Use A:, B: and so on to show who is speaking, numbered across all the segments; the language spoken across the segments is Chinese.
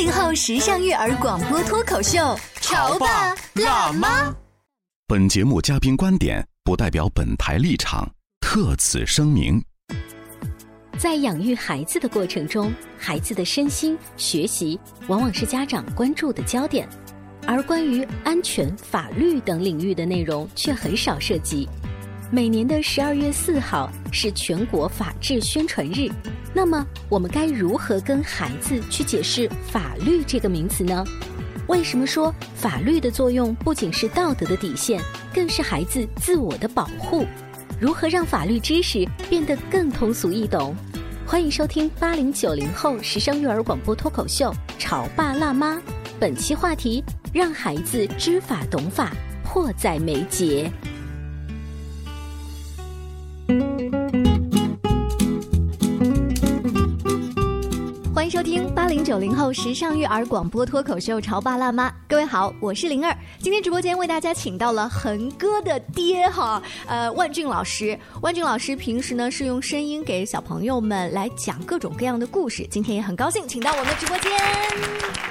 A: 八零后时尚育儿广播脱口秀，潮爸辣妈。
B: 本节目嘉宾观点不代表本台立场，特此声明。
C: 在养育孩子的过程中，孩子的身心、学习往往是家长关注的焦点，而关于安全、法律等领域的内容却很少涉及。每年的十二月四号是全国法治宣传日，那么我们该如何跟孩子去解释“法律”这个名词呢？为什么说法律的作用不仅是道德的底线，更是孩子自我的保护？如何让法律知识变得更通俗易懂？欢迎收听八零九零后时尚育儿广播脱口秀《潮爸辣妈》，本期话题：让孩子知法懂法，迫在眉睫。
A: 收听八零九零后时尚育儿广播脱口秀《潮爸辣妈》，各位好，我是灵儿。今天直播间为大家请到了恒哥的爹哈，呃，万俊老师。万俊老师平时呢是用声音给小朋友们来讲各种各样的故事，今天也很高兴请到我们的直播间。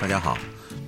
D: 大家好。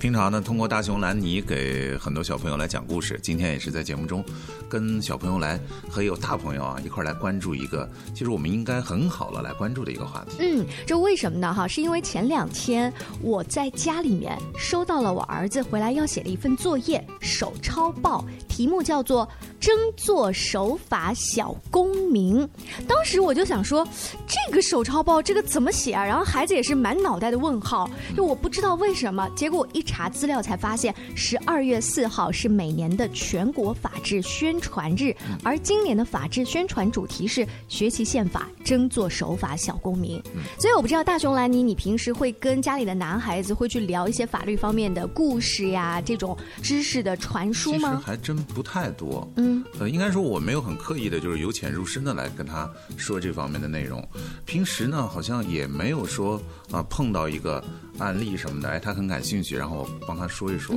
D: 平常呢，通过大熊兰尼给很多小朋友来讲故事。今天也是在节目中，跟小朋友来和有大朋友啊一块来关注一个，其实我们应该很好了来关注的一个话题。
A: 嗯，这为什么呢？哈，是因为前两天我在家里面收到了我儿子回来要写的一份作业手抄报，题目叫做《争做守法小公民》。当时我就想说，这个手抄报这个怎么写啊？然后孩子也是满脑袋的问号，就我不知道为什么。结果一。查资料才发现，十二月四号是每年的全国法制宣传日，而今年的法制宣传主题是学习宪法，争做守法小公民。所以我不知道大熊兰妮，你平时会跟家里的男孩子会去聊一些法律方面的故事呀，这种知识的传输吗？
D: 其实还真不太多。嗯，呃，应该说我没有很刻意的，就是由浅入深的来跟他说这方面的内容。平时呢，好像也没有说啊碰到一个案例什么的，哎，他很感兴趣，然后我。帮他说一说，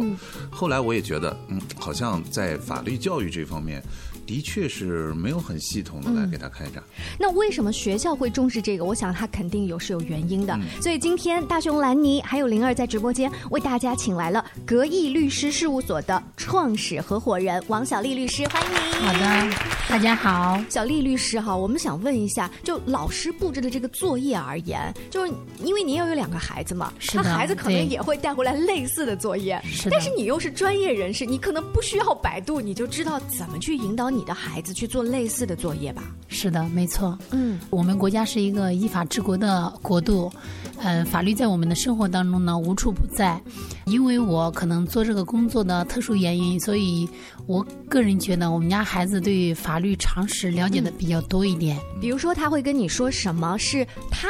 D: 后来我也觉得，嗯，好像在法律教育这方面。的确是没有很系统的来给他开展。
A: 那为什么学校会重视这个？我想他肯定有是有原因的。所以今天大熊兰尼还有灵儿在直播间为大家请来了格义律师事务所的创始合伙人王小丽律师，欢迎你。
E: 好的，大家好，
A: 小丽律师哈，我们想问一下，就老师布置的这个作业而言，就是因为您又有两个孩子嘛，
E: 他
A: 孩子可能也会带回来类似的作业，但是你又是专业人士，你可能不需要百度，你就知道怎么去引导。你的孩子去做类似的作业吧。
E: 是的，没错。嗯，我们国家是一个依法治国的国度，呃，法律在我们的生活当中呢无处不在。因为我可能做这个工作的特殊原因，所以我个人觉得我们家孩子对法律常识了解的比较多一点。
A: 比如说，他会跟你说什么是他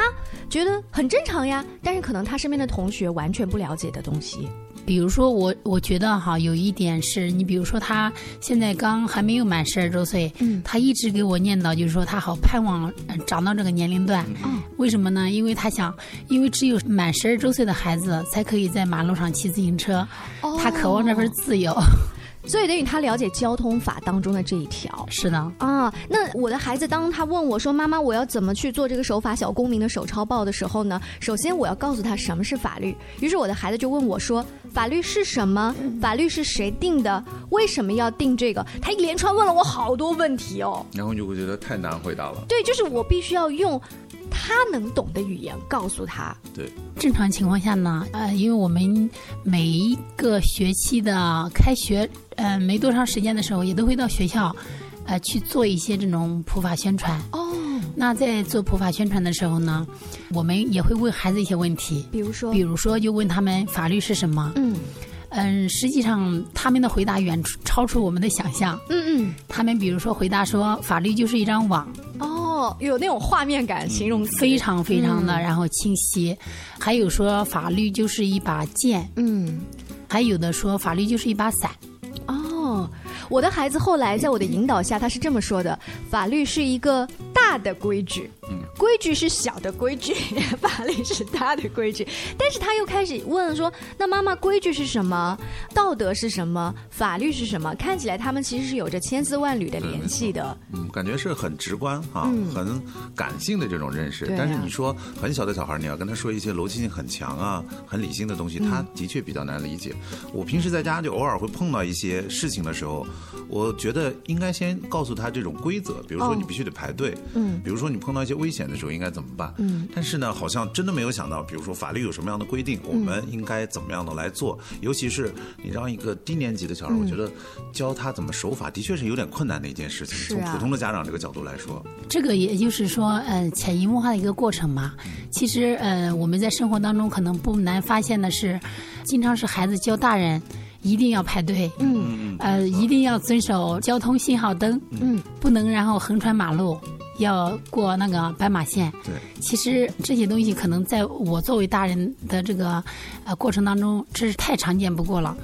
A: 觉得很正常呀，但是可能他身边的同学完全不了解的东西。
E: 比如说我，我觉得哈，有一点是你，比如说他现在刚还没有满十二周岁，嗯，他一直给我念叨，就是说他好盼望长到这个年龄段，嗯，为什么呢？因为他想，因为只有满十二周岁的孩子才可以在马路上骑自行车，他渴望这份自由。
A: 所以等于他了解交通法当中的这一条，
E: 是的
A: 啊。那我的孩子当他问我说：“妈妈，我要怎么去做这个守法小公民的手抄报的时候呢？”首先我要告诉他什么是法律。于是我的孩子就问我说：“法律是什么？法律是谁定的？为什么要定这个？”他一连串问了我好多问题哦。
D: 然后就会觉得太难回答了。
A: 对，就是我必须要用。他能懂的语言告诉他。
D: 对，
E: 正常情况下呢，呃，因为我们每一个学期的开学，呃，没多长时间的时候，也都会到学校，呃去做一些这种普法宣传。哦，那在做普法宣传的时候呢，我们也会问孩子一些问题，
A: 比如说，
E: 比如说就问他们法律是什么？嗯。嗯，实际上他们的回答远超出我们的想象。嗯嗯，他们比如说回答说，法律就是一张网。
A: 哦，有那种画面感，形容
E: 非常非常的然后清晰。还有说法律就是一把剑。嗯，还有的说法律就是一把伞。
A: 哦，我的孩子后来在我的引导下，他是这么说的：法律是一个大的规矩。规矩是小的规矩，法律是大的规矩。但是他又开始问说：“那妈妈，规矩是什么？道德是什么？法律是什么？”看起来他们其实是有着千丝万缕的联系的。
D: 嗯，感觉是很直观哈，很感性的这种认识。但是你说很小的小孩，你要跟他说一些逻辑性很强啊、很理性的东西，他的确比较难理解。我平时在家就偶尔会碰到一些事情的时候，我觉得应该先告诉他这种规则，比如说你必须得排队，嗯，比如说你碰到一些危险。的时候应该怎么办？嗯，但是呢，好像真的没有想到，比如说法律有什么样的规定，我们应该怎么样的来做？尤其是你让一个低年级的小孩，我觉得教他怎么守法，的确是有点困难的一件事情。从普通的家长这个角度来说，
E: 这个也就是说，呃，潜移默化的一个过程嘛。其实，呃，我们在生活当中可能不难发现的是，经常是孩子教大人一定要排队，嗯，呃，一定要遵守交通信号灯，嗯，不能然后横穿马路。要过那个斑马线，
D: 对，
E: 其实这些东西可能在我作为大人的这个呃过程当中，这是太常见不过了。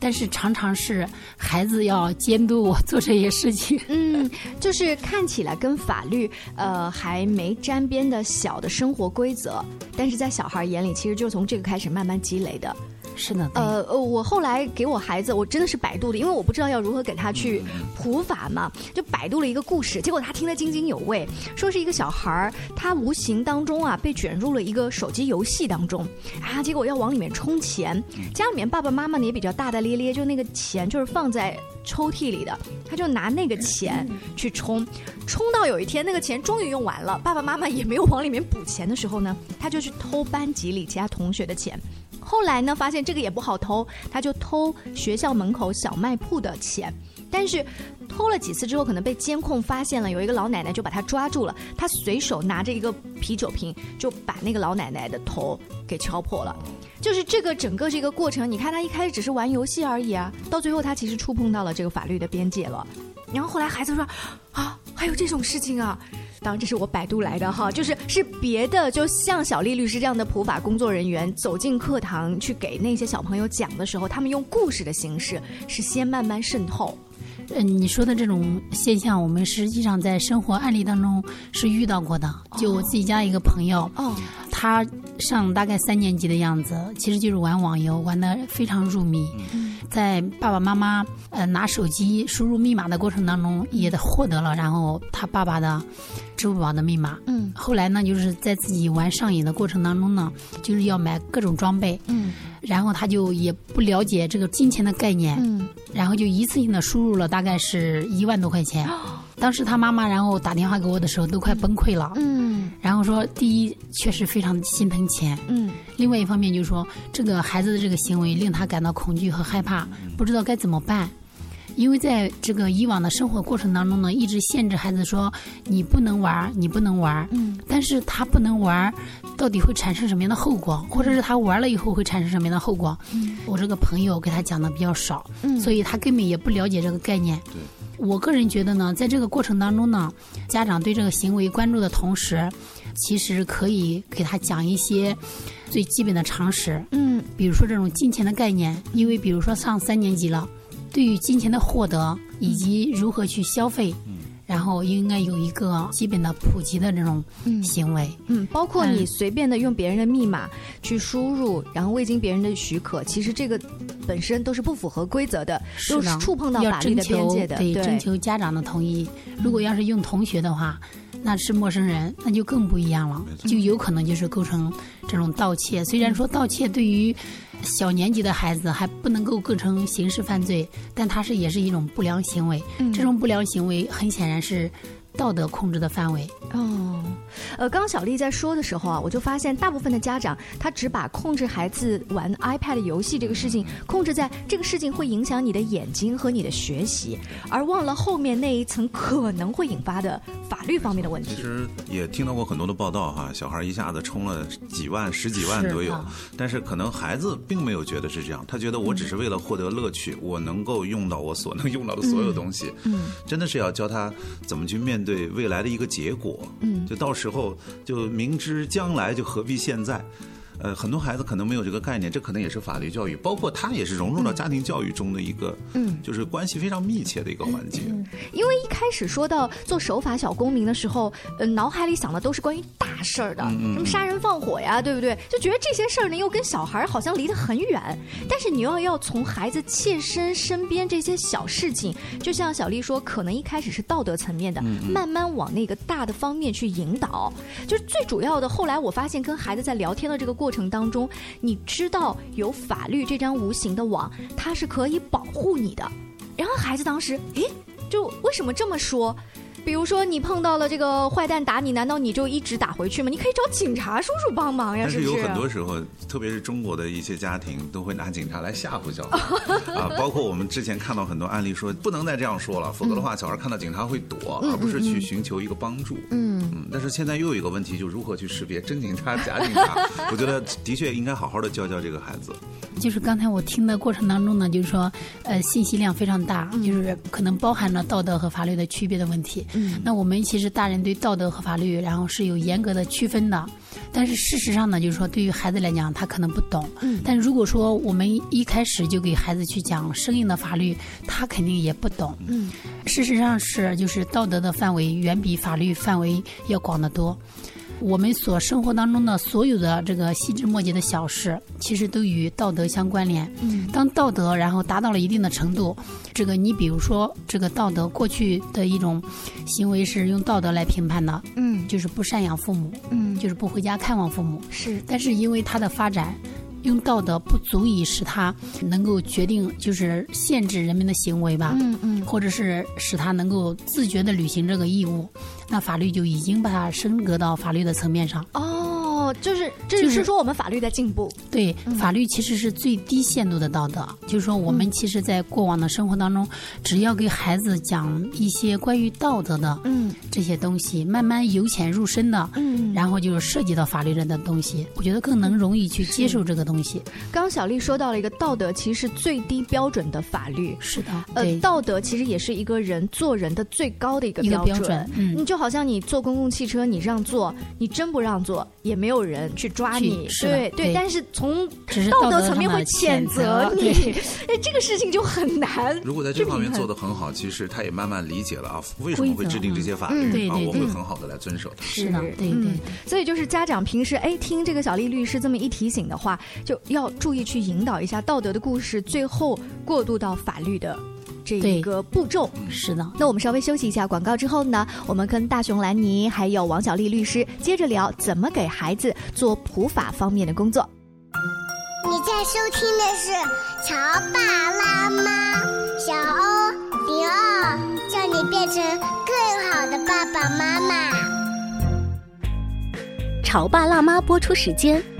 E: 但是常常是孩子要监督我做这些事情，
A: 嗯，就是看起来跟法律呃还没沾边的小的生活规则，但是在小孩眼里，其实就从这个开始慢慢积累的。
E: 是的，
A: 呃呃，我后来给我孩子，我真的是百度的，因为我不知道要如何给他去普法嘛，就百度了一个故事，结果他听得津津有味，说是一个小孩儿，他无形当中啊被卷入了一个手机游戏当中啊，结果要往里面充钱，家里面爸爸妈妈呢也比较大大咧咧，就那个钱就是放在抽屉里的，他就拿那个钱去充，充到有一天那个钱终于用完了，爸爸妈妈也没有往里面补钱的时候呢，他就去偷班级里其他同学的钱。后来呢，发现这个也不好偷，他就偷学校门口小卖铺的钱。但是偷了几次之后，可能被监控发现了，有一个老奶奶就把他抓住了。他随手拿着一个啤酒瓶，就把那个老奶奶的头给敲破了。就是这个整个这个过程，你看他一开始只是玩游戏而已啊，到最后他其实触碰到了这个法律的边界了。然后后来孩子说：“啊，还有这种事情啊！”当然，这是我百度来的哈，就是是别的，就像小丽律师这样的普法工作人员走进课堂去给那些小朋友讲的时候，他们用故事的形式是先慢慢渗透。
E: 嗯，你说的这种现象，我们实际上在生活案例当中是遇到过的。就我自己家一个朋友，哦，他上大概三年级的样子，其实就是玩网游，玩的非常入迷。嗯在爸爸妈妈呃拿手机输入密码的过程当中，也获得了然后他爸爸的支付宝的密码。嗯，后来呢，就是在自己玩上瘾的过程当中呢，就是要买各种装备。嗯，然后他就也不了解这个金钱的概念。嗯，然后就一次性的输入了大概是一万多块钱。当时他妈妈然后打电话给我的时候都快崩溃了。嗯，然后说第一确实非常心疼钱。嗯，另外一方面就是说这个孩子的这个行为令他感到恐惧和害怕，不知道该怎么办。因为在这个以往的生活过程当中呢，一直限制孩子说你不能玩，你不能玩。嗯，但是他不能玩，到底会产生什么样的后果？或者是他玩了以后会产生什么样的后果？嗯，我这个朋友给他讲的比较少，嗯，所以他根本也不了解这个概念。
D: 对。
E: 我个人觉得呢，在这个过程当中呢，家长对这个行为关注的同时，其实可以给他讲一些最基本的常识。嗯，比如说这种金钱的概念，因为比如说上三年级了，对于金钱的获得以及如何去消费。然后应该有一个基本的普及的这种行为，
A: 嗯，包括你随便的用别人的密码去输入，然后未经别人的许可，其实这个本身都是不符合规则的，都是触碰到法律的边界的，
E: 对，征求家长的同意。如果要是用同学的话，那是陌生人，那就更不一样了，就有可能就是构成这种盗窃。虽然说盗窃对于小年级的孩子还不能够构成刑事犯罪，但它是也是一种不良行为。这种不良行为很显然是道德控制的范围。
A: 哦，呃，刚刚小丽在说的时候啊，我就发现大部分的家长他只把控制孩子玩 iPad 游戏这个事情控制在这个事情会影响你的眼睛和你的学习，而忘了后面那一层可能会引发的法律方面的问题。
D: 其实也听到过很多的报道哈，小孩一下子充了几万、十几万都有，但是可能孩子并没有觉得是这样，他觉得我只是为了获得乐趣，我能够用到我所能用到的所有东西。嗯，真的是要教他怎么去面对未来的一个结果。嗯，就到时候就明知将来就何必现在。呃，很多孩子可能没有这个概念，这可能也是法律教育，包括他也是融入到家庭教育中的一个，嗯，就是关系非常密切的一个环节。
A: 因为一开始说到做守法小公民的时候，呃，脑海里想的都是关于大事儿的，什么杀人放火呀，对不对？就觉得这些事儿呢，又跟小孩好像离得很远。但是你又要从孩子切身身边这些小事情，就像小丽说，可能一开始是道德层面的，慢慢往那个大的方面去引导。就是最主要的，后来我发现跟孩子在聊天的这个过。过程当中，你知道有法律这张无形的网，它是可以保护你的。然后孩子当时，诶，就为什么这么说？比如说，你碰到了这个坏蛋打你，难道你就一直打回去吗？你可以找警察叔叔帮忙呀。
D: 但是有很多时候，特别是中国的一些家庭，都会拿警察来吓唬小孩 啊。包括我们之前看到很多案例，说不能再这样说了，否则的话，小孩看到警察会躲，而不是去寻求一个帮助。嗯嗯。但是现在又有一个问题，就如何去识别真警察、假警察？我觉得的确应该好好的教教这个孩子。
E: 就是刚才我听的过程当中呢，就是说，呃，信息量非常大，就是可能包含了道德和法律的区别的问题。嗯，那我们其实大人对道德和法律，然后是有严格的区分的，但是事实上呢，就是说对于孩子来讲，他可能不懂。嗯，但如果说我们一开始就给孩子去讲生硬的法律，他肯定也不懂。嗯，事实上是就是道德的范围远比法律范围要广得多。我们所生活当中的所有的这个细枝末节的小事，其实都与道德相关联。嗯，当道德然后达到了一定的程度，这个你比如说这个道德过去的一种行为是用道德来评判的，嗯，就是不赡养父母，嗯，就是不回家看望父母。
A: 是，
E: 但是因为它的发展。用道德不足以使他能够决定，就是限制人民的行为吧，嗯嗯，或者是使他能够自觉的履行这个义务，那法律就已经把它升格到法律的层面上。
A: 哦，就是这就是说我们法律在进步。
E: 对，法律其实是最低限度的道德，就是说我们其实，在过往的生活当中，只要给孩子讲一些关于道德的，嗯，这些东西，慢慢由浅入深的，嗯，然后就是涉及到法律上的东西，我觉得更能容易去接受这个。东西，
A: 刚小丽说到了一个道德，其实是最低标准的法律。
E: 是的，
A: 呃，道德其实也是一个人做人的最高的一个标准。嗯，你就好像你坐公共汽车，你让座，你真不让座，也没有人去抓你。对对，但是从道德层面会谴责你，哎，这个事情就很难。
D: 如果在这方面做的很好，其实他也慢慢理解了啊，为什么会制定这些法律啊，我会很好的来遵守。
E: 是的，对对。
A: 所以就是家长平时哎听这个小丽律师这么一提醒的话。就要注意去引导一下道德的故事，最后过渡到法律的这一个步骤。
E: 是的，
A: 那我们稍微休息一下广告之后呢，我们跟大熊兰尼还有王小丽律师接着聊怎么给孩子做普法方面的工作。
F: 你在收听的是《潮爸辣妈》，小欧零二，叫你变成更好的爸爸妈妈。
C: 《潮爸辣妈》播出时间。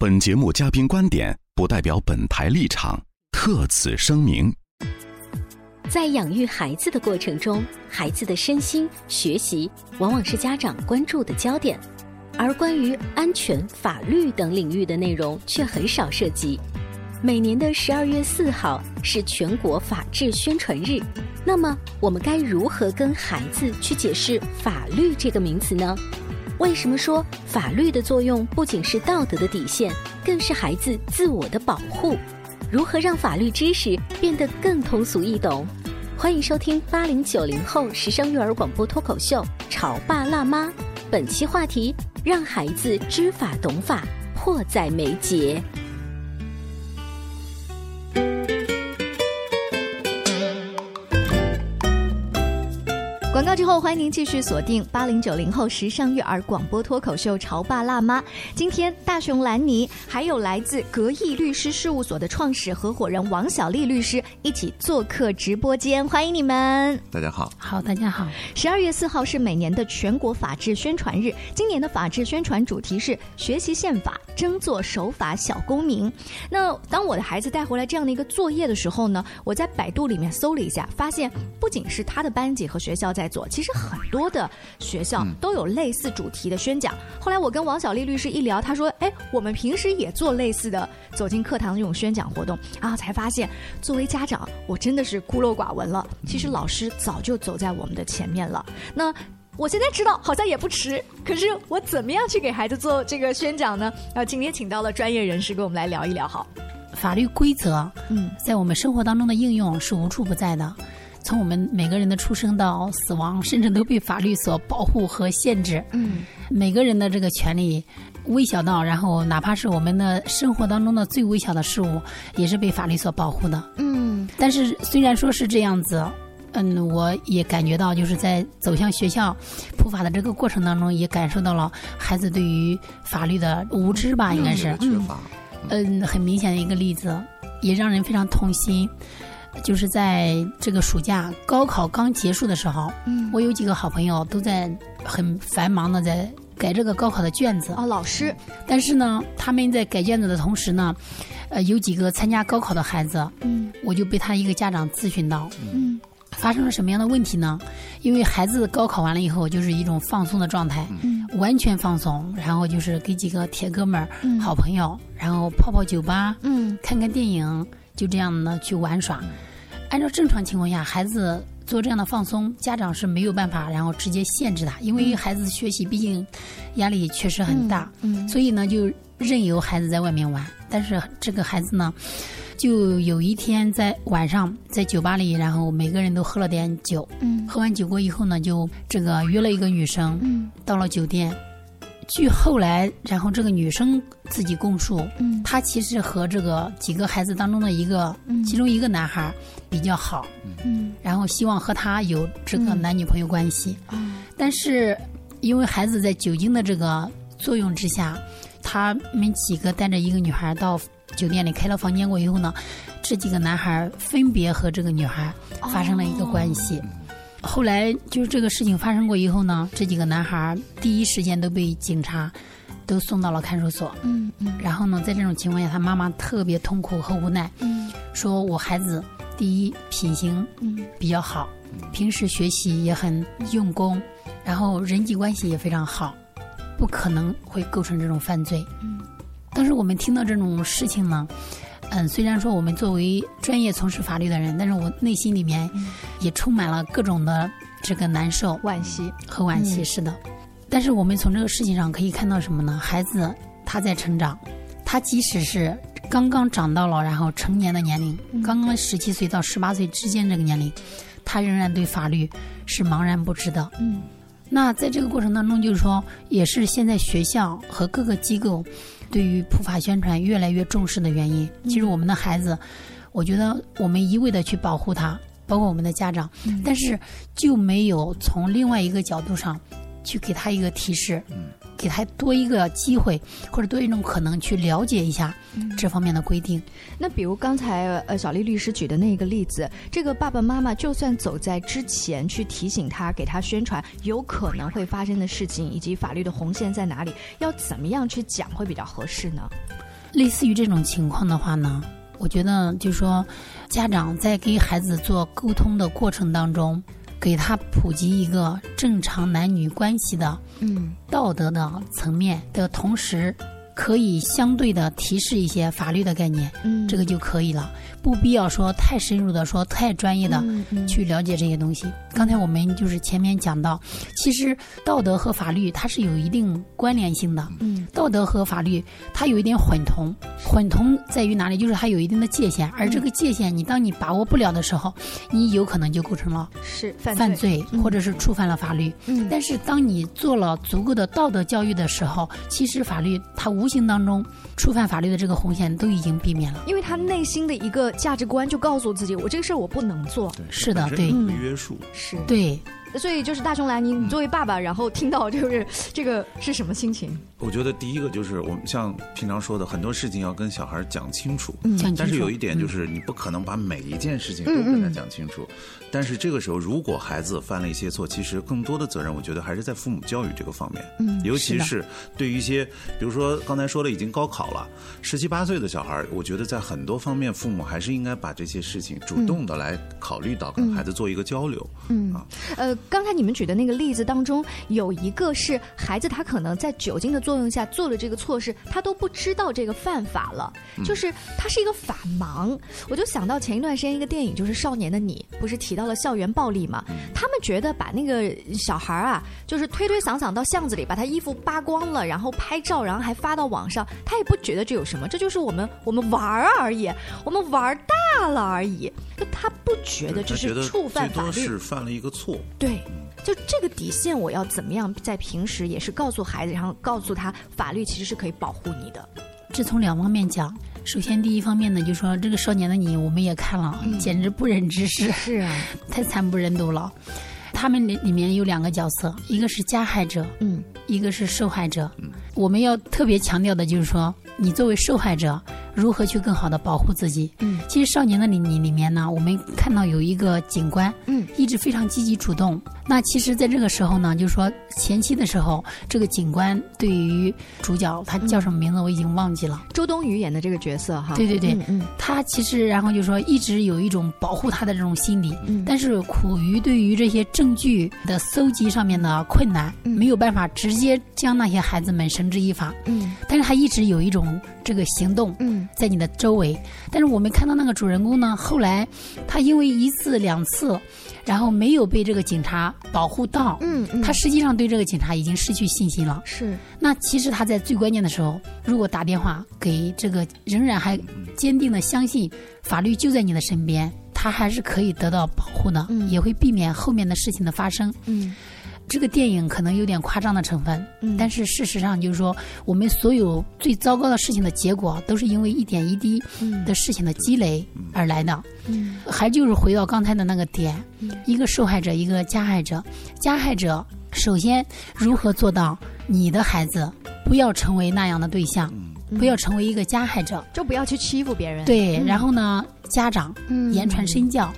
B: 本节目嘉宾观点。不代表本台立场，特此声明。
C: 在养育孩子的过程中，孩子的身心、学习往往是家长关注的焦点，而关于安全、法律等领域的内容却很少涉及。每年的十二月四号是全国法治宣传日，那么，我们该如何跟孩子去解释“法律”这个名词呢？为什么说法律的作用不仅是道德的底线，更是孩子自我的保护？如何让法律知识变得更通俗易懂？欢迎收听八零九零后时尚育儿广播脱口秀《潮爸辣妈》，本期话题：让孩子知法懂法，迫在眉睫。
A: 广告之后，欢迎您继续锁定八零九零后时尚育儿广播脱口秀《潮爸辣妈》。今天，大熊兰尼还有来自格义律师事务所的创始合伙人王小丽律师一起做客直播间，欢迎你们！
D: 大家好，
E: 好，大家好。
A: 十二月四号是每年的全国法治宣传日，今年的法治宣传主题是学习宪法，争做守法小公民。那当我的孩子带回来这样的一个作业的时候呢，我在百度里面搜了一下，发现不仅是他的班级和学校在。做其实很多的学校都有类似主题的宣讲。后来我跟王小丽律师一聊，她说：“哎，我们平时也做类似的走进课堂这种宣讲活动啊。”才发现，作为家长，我真的是孤陋寡闻了。其实老师早就走在我们的前面了。那我现在知道好像也不迟，可是我怎么样去给孩子做这个宣讲呢？啊，今天请到了专业人士跟我们来聊一聊。好，
E: 法律规则，嗯，在我们生活当中的应用是无处不在的。从我们每个人的出生到死亡，甚至都被法律所保护和限制。嗯，每个人的这个权利，微小到然后哪怕是我们的生活当中的最微小的事物，也是被法律所保护的。嗯，但是虽然说是这样子，嗯，我也感觉到就是在走向学校普法的这个过程当中，也感受到了孩子对于法律的无知吧，应该是。嗯，很明显的一个例子，也让人非常痛心。就是在这个暑假高考刚结束的时候，嗯，我有几个好朋友都在很繁忙的在改这个高考的卷子。
A: 啊，老师。
E: 但是呢，他们在改卷子的同时呢，呃，有几个参加高考的孩子，嗯，我就被他一个家长咨询到，嗯，发生了什么样的问题呢？因为孩子高考完了以后就是一种放松的状态，嗯，完全放松，然后就是跟几个铁哥们儿、好朋友，然后泡泡酒吧，嗯，看看电影，就这样呢去玩耍。按照正常情况下，孩子做这样的放松，家长是没有办法，然后直接限制他，因为孩子学习毕竟压力确实很大，所以呢就任由孩子在外面玩。但是这个孩子呢，就有一天在晚上在酒吧里，然后每个人都喝了点酒，喝完酒过以后呢，就这个约了一个女生，到了酒店。据后来，然后这个女生自己供述，嗯，她其实和这个几个孩子当中的一个，其中一个男孩比较好，嗯，然后希望和他有这个男女朋友关系，但是因为孩子在酒精的这个作用之下，他们几个带着一个女孩到酒店里开了房间过以后呢，这几个男孩分别和这个女孩发生了一个关系。后来就是这个事情发生过以后呢，这几个男孩第一时间都被警察都送到了看守所。嗯嗯。然后呢，在这种情况下，他妈妈特别痛苦和无奈。嗯。说我孩子第一品行比较好，平时学习也很用功，然后人际关系也非常好，不可能会构成这种犯罪。嗯。但是我们听到这种事情呢。嗯，虽然说我们作为专业从事法律的人，但是我内心里面也充满了各种的这个难受、
A: 惋惜
E: 和惋惜。是的，但是我们从这个事情上可以看到什么呢？孩子他在成长，他即使是刚刚长到了然后成年的年龄，刚刚十七岁到十八岁之间这个年龄，他仍然对法律是茫然不知的。嗯，那在这个过程当中，就是说，也是现在学校和各个机构。对于普法宣传越来越重视的原因，其实我们的孩子，我觉得我们一味的去保护他，包括我们的家长，但是就没有从另外一个角度上去给他一个提示。给他多一个机会，或者多一种可能去了解一下这方面的规定。
A: 那比如刚才呃小丽律师举的那个例子，这个爸爸妈妈就算走在之前去提醒他，给他宣传有可能会发生的事情，以及法律的红线在哪里，要怎么样去讲会比较合适呢？
E: 类似于这种情况的话呢，我觉得就是说，家长在给孩子做沟通的过程当中。给他普及一个正常男女关系的嗯道德的层面的同时，可以相对的提示一些法律的概念，嗯，这个就可以了。不必要说太深入的说太专业的去了解这些东西。刚才我们就是前面讲到，其实道德和法律它是有一定关联性的。
A: 嗯，
E: 道德和法律它有一点混同，混同在于哪里？就是它有一定的界限，而这个界限你当你把握不了的时候，你有可能就构成了
A: 是犯
E: 犯
A: 罪
E: 罪，或者是触犯了法律。
A: 嗯
E: 但是当你做了足够的道德教育的时候，其实法律它无形当中触犯法律的这个红线都已经避免了。
A: 因为他内心的一个价值观就告诉自己，我这个事儿我不能做。
E: 是的，对，
D: 约束。
A: 是
E: 对。
A: 所以就是大雄来，你你作为爸爸，然后听到就是 这个是什么心情？
D: 我觉得第一个就是我们像平常说的，很多事情要跟小孩讲清楚。但是有一点就是，你不可能把每一件事情都跟他讲清楚。但是这个时候，如果孩子犯了一些错，其实更多的责任，我觉得还是在父母教育这个方面。
A: 嗯
D: 尤其
A: 是
D: 是对于一些，比如说刚才说了，已经高考了，十七八岁的小孩，我觉得在很多方面，父母还是应该把这些事情主动的来考虑到，跟孩子做一个交流。
A: 嗯，呃，刚才你们举的那个例子当中，有一个是孩子他可能在酒精的作用下做了这个错事，他都不知道这个犯法了，
G: 嗯
A: 就是他是一个法盲。我就想到前一段时间一个电影，就是《少年的你》，不是提到了校园暴力嘛？他们觉得把那个小孩啊，就是推推搡搡到巷子里，把他衣服扒光了，然后拍照，然后还发到网上，他也不觉得这有什么，这就是我们我们玩儿而已，我们玩儿大了而已，就他不觉得这是触犯法律。
D: 最多是犯了一个错。
A: 对，就这个底线，我要怎么样在平时也是告诉孩子，然后告诉他，法律其实是可以保护你的。
E: 这从两方面讲。首先，第一方面呢，就说这个少年的你，我们也看了，简直不忍直视，
A: 是啊，
E: 太惨不忍睹了。他们里里面有两个角色，一个是加害者，
A: 嗯，
E: 一个是受害者。我们要特别强调的就是说，你作为受害者，如何去更好的保护自己？
A: 嗯，
E: 其实《少年的你》你里面呢，我们看到有一个警官，
A: 嗯，
E: 一直非常积极主动。那其实，在这个时候呢，就是说前期的时候，这个警官对于主角他叫什么名字我已经忘记了，
A: 周冬雨演的这个角色哈，
E: 对对对，
A: 嗯嗯。
E: 他其实然后就说一直有一种保护他的这种心理，
A: 嗯。
E: 但是苦于对于这些证据的搜集上面的困难，没有办法直接将那些孩子们绳之以法。
A: 嗯，
E: 但是他一直有一种这个行动，
A: 嗯，
E: 在你的周围。但是我们看到那个主人公呢，后来他因为一次两次，然后没有被这个警察保护到，
A: 嗯嗯
E: 他实际上对这个警察已经失去信心了。
A: 是，
E: 那其实他在最关键的时候，如果打电话给这个，仍然还坚定的相信法律就在你的身边，他还是可以得到保护的，也会避免后面的事情的发生。
A: 嗯。
E: 这个电影可能有点夸张的成分，
A: 嗯。
E: 但是事实上就是说，我们所有最糟糕的事情的结果，都是因为一点一滴的事情的积累而来的。
A: 嗯。
E: 还就是回到刚才的那个点，一个受害者，一个加害者。加害者首先如何做到你的孩子不要成为那样的对象，不要成为一个加害者，
A: 就不要去欺负别人。
E: 对，
A: 嗯。
E: 然后呢，家长
A: 嗯。
E: 言传身教。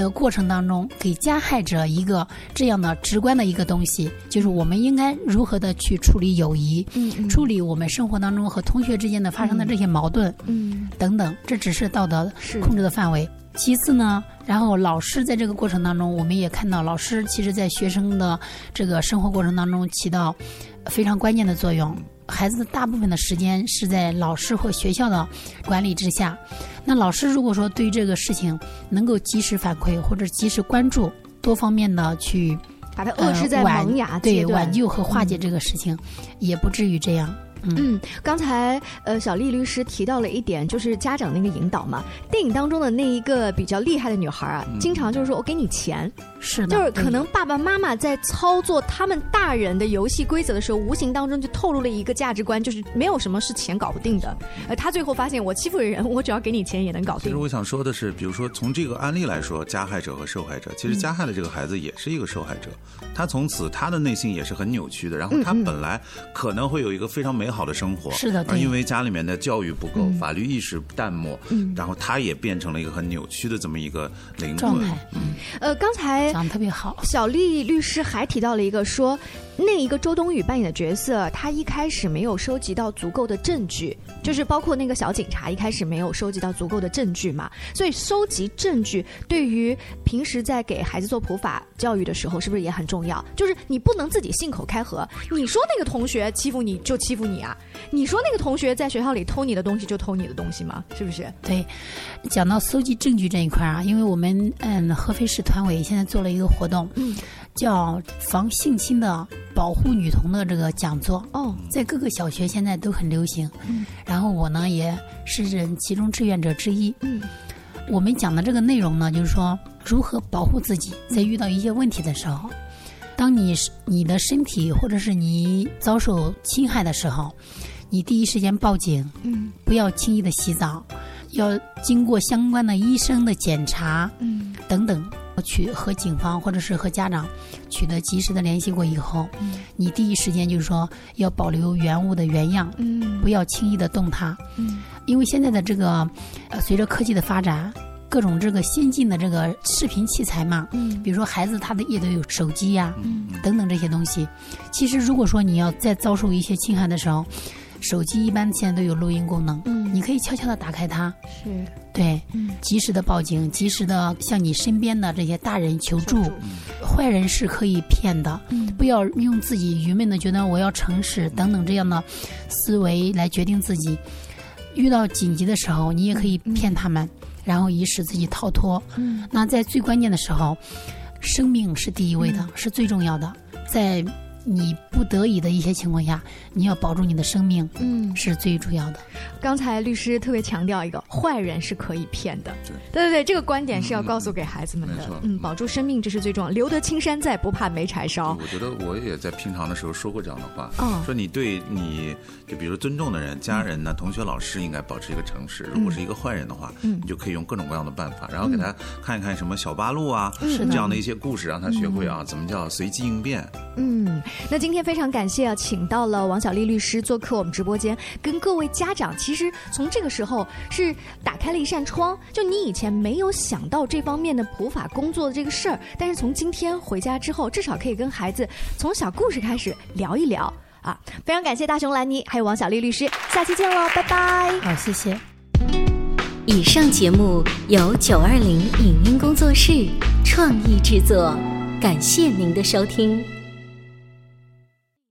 E: 的过程当中，给加害者一个这样的直观的一个东西，就是我们应该如何的去处理友谊，
A: 嗯嗯
E: 处理我们生活当中和同学之间的发生的这些矛盾，
A: 嗯
E: 等等，这只是道德控制的范围。其次呢，然后老师在这个过程当中，我们也看到老师其实在学生的这个生活过程当中起到非常关键的作用。孩子大部分的时间是在老师或学校的管理之下，那老师如果说对于这个事情能够及时反馈或者及时关注，多方面的去
A: 把它遏制在
E: 呃
A: 萌芽
E: 对挽救和化解
A: 嗯
E: 这个事情，也不至于这样。
A: 嗯，刚才呃小丽律师提到了一点，就是家长那个引导嘛。电影当中的那一个比较厉害的女孩啊，经常就是说我给你钱，
E: 是的，
A: 就是可能爸爸妈妈在操作他们大人的游戏规则的时候，无形当中就透露了一个价值观，就是没有什么是钱搞不定的。呃，他最后发现我欺负人，我只要给你钱也能搞定。
D: 其实。我想说的是，比如说从这个案例来说，加害者和受害者，其实加害的这个孩子也是一个受害者，他从此他的内心也是很扭曲的，然后他本来可能会有一个非常美好的生活，
E: 是的
D: 而因为家里面的教育不够，
A: 嗯。
D: 法律意识淡漠，
A: 嗯。
D: 然后他也变成了一个很扭曲的这么一个灵魂
E: 状态。
A: 呃，刚才
E: 讲的特别好。
A: 小丽律师还提到了一个说，那一个周冬雨扮演的角色，她一开始没有收集到足够的证据，就是包括那个小警察一开始没有收集到足够的证据嘛，所以收集证据对于平时在给孩子做普法教育的时候，是不是也很重要？就是你不能自己信口开河，你说那个同学欺负你就欺负你啊，你说那个同学在学校里偷你的东西就偷你的东西吗？是不是？
E: 对，讲到搜集证据这一块啊，因为我们嗯合肥市团委现在做了一个活动，嗯，叫防性侵的。保护女童的这个讲座哦，在各个小学现在都很流行。嗯，然后我呢也是其中志愿者之一。嗯，我们讲的这个内容呢，就是说如何保护自己，在遇到一些问题的时候，当你你的身体或者是你遭受侵害的时候，你第一时间报警。嗯，不要轻易的洗澡，要经过相关的医生的检查。嗯，等等。取和警方或者是和家长取得及时的联系过以后，你第一时间就是说要保留原物的原样，不要轻易的动它，因为现在的这个呃随着科技的发展，各种这个先进的这个视频器材嘛，比如说孩子他的也都有手机呀，等等这些东西。其实如果说你要再遭受一些侵害的时候，手机一般现在都有录音功能，你可以悄悄的打开它，
A: 是。
E: 对，及时的报警，及时的向你身边的这些大人求助。坏人是可以骗的，不要用自己愚昧的觉得我要诚实等等这样的思维来决定自己。遇到紧急的时候，你也可以骗他们，然后以使自己逃脱。那在最关键的时候，生命是第一位的，是最重要的。在你不得已的一些情况下，你要保住你的生命，嗯，是最主要的。
A: 刚才律师特别强调一个，坏人是可以骗的，对对对，这个观点是要告诉给孩子们的。嗯，保住生命这是最重要。留得青山在，不怕没柴烧。
D: 我觉得我也在平常的时候说过这样的话，说你对你就比如尊重的人、家人呢、同学、老师应该保持一个诚实。如果是一个坏人的话，嗯你就可以用各种各样的办法，然后给他看一看什么小八路啊，这样的一些故事，让他学会啊怎么叫随机应变。
A: 嗯。那今天非常感谢啊，请到了王小丽律师做客我们直播间，跟各位家长，其实从这个时候是打开了一扇窗，就你以前没有想到这方面的普法工作的这个事儿，但是从今天回家之后，至少可以跟孩子从小故事开始聊一聊啊！非常感谢大熊兰妮还有王小丽律师，下期见喽，拜拜！
E: 好，谢谢。
C: 以上节目由九二零影音工作室创意制作，感谢您的收听。